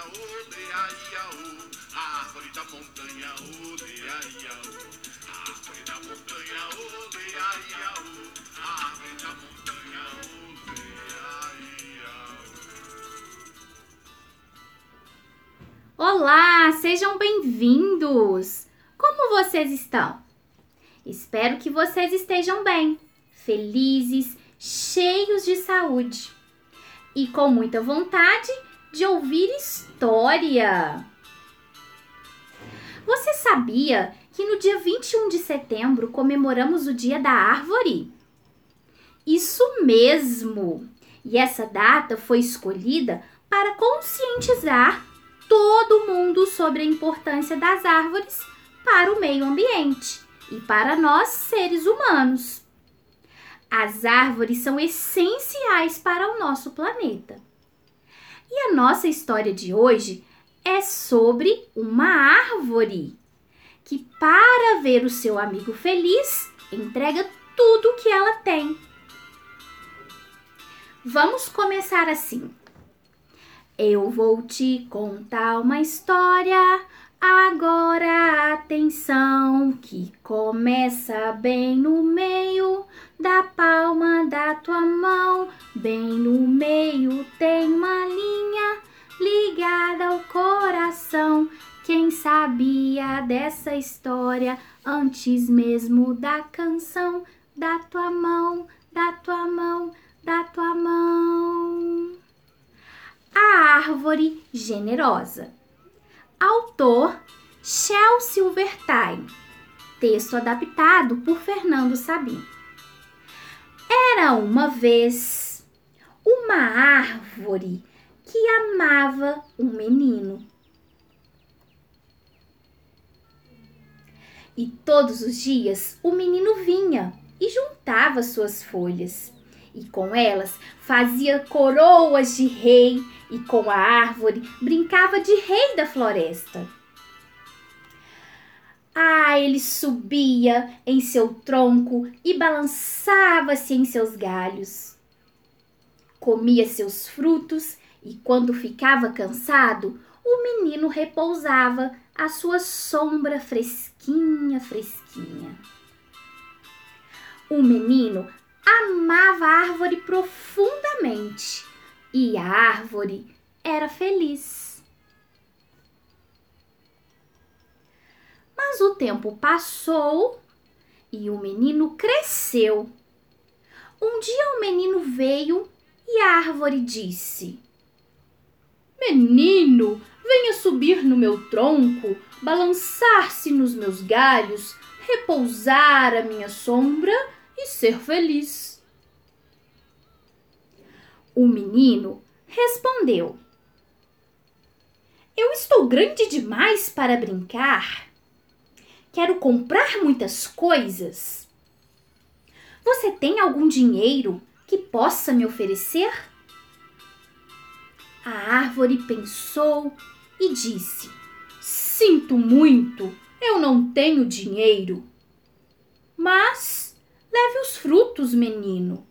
A árvore da montanha. A árvore da montanha. A árvore da montanha. Olá, sejam bem-vindos! Como vocês estão? Espero que vocês estejam bem, felizes, cheios de saúde e com muita vontade de ouvir história. Você sabia que no dia 21 de setembro comemoramos o Dia da Árvore? Isso mesmo! E essa data foi escolhida para conscientizar todo mundo sobre a importância das árvores para o meio ambiente e para nós seres humanos. As árvores são essenciais para o nosso planeta. E a nossa história de hoje é sobre uma árvore que, para ver o seu amigo feliz, entrega tudo o que ela tem. Vamos começar assim. Eu vou te contar uma história. Agora atenção, que começa bem no meio da palma da tua mão. Bem no meio tem Quem sabia dessa história antes mesmo da canção? Da tua mão, da tua mão, da tua mão. A árvore generosa. Autor Shel Silvertime. Texto adaptado por Fernando Sabino. Era uma vez uma árvore que amava um menino. E todos os dias o menino vinha e juntava suas folhas, e com elas fazia coroas de rei, e com a árvore brincava de rei da floresta. Ah, ele subia em seu tronco e balançava-se em seus galhos. Comia seus frutos e, quando ficava cansado, o menino repousava à sua sombra fresquinha, fresquinha. O menino amava a árvore profundamente e a árvore era feliz. Mas o tempo passou e o menino cresceu. Um dia o menino veio e a árvore disse: Menino, venha subir no meu tronco, balançar-se nos meus galhos, repousar à minha sombra e ser feliz. O menino respondeu: Eu estou grande demais para brincar. Quero comprar muitas coisas. Você tem algum dinheiro que possa me oferecer? A árvore pensou e disse: Sinto muito, eu não tenho dinheiro. Mas leve os frutos, menino.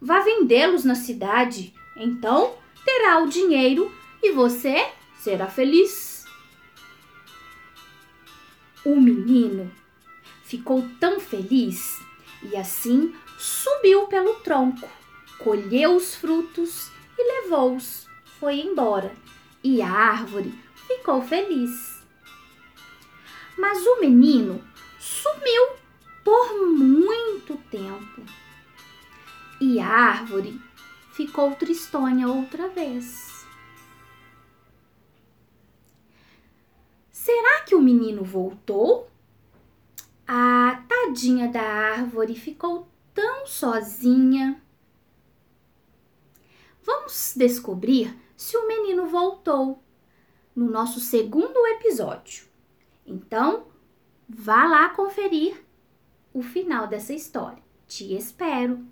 Vá vendê-los na cidade, então terá o dinheiro e você será feliz. O menino ficou tão feliz e assim subiu pelo tronco, colheu os frutos e levou-os. Foi embora e a árvore ficou feliz. Mas o menino sumiu por muito tempo e a árvore ficou tristonha outra vez. Será que o menino voltou? A tadinha da árvore ficou tão sozinha. Vamos descobrir se o menino voltou no nosso segundo episódio. Então, vá lá conferir o final dessa história. Te espero!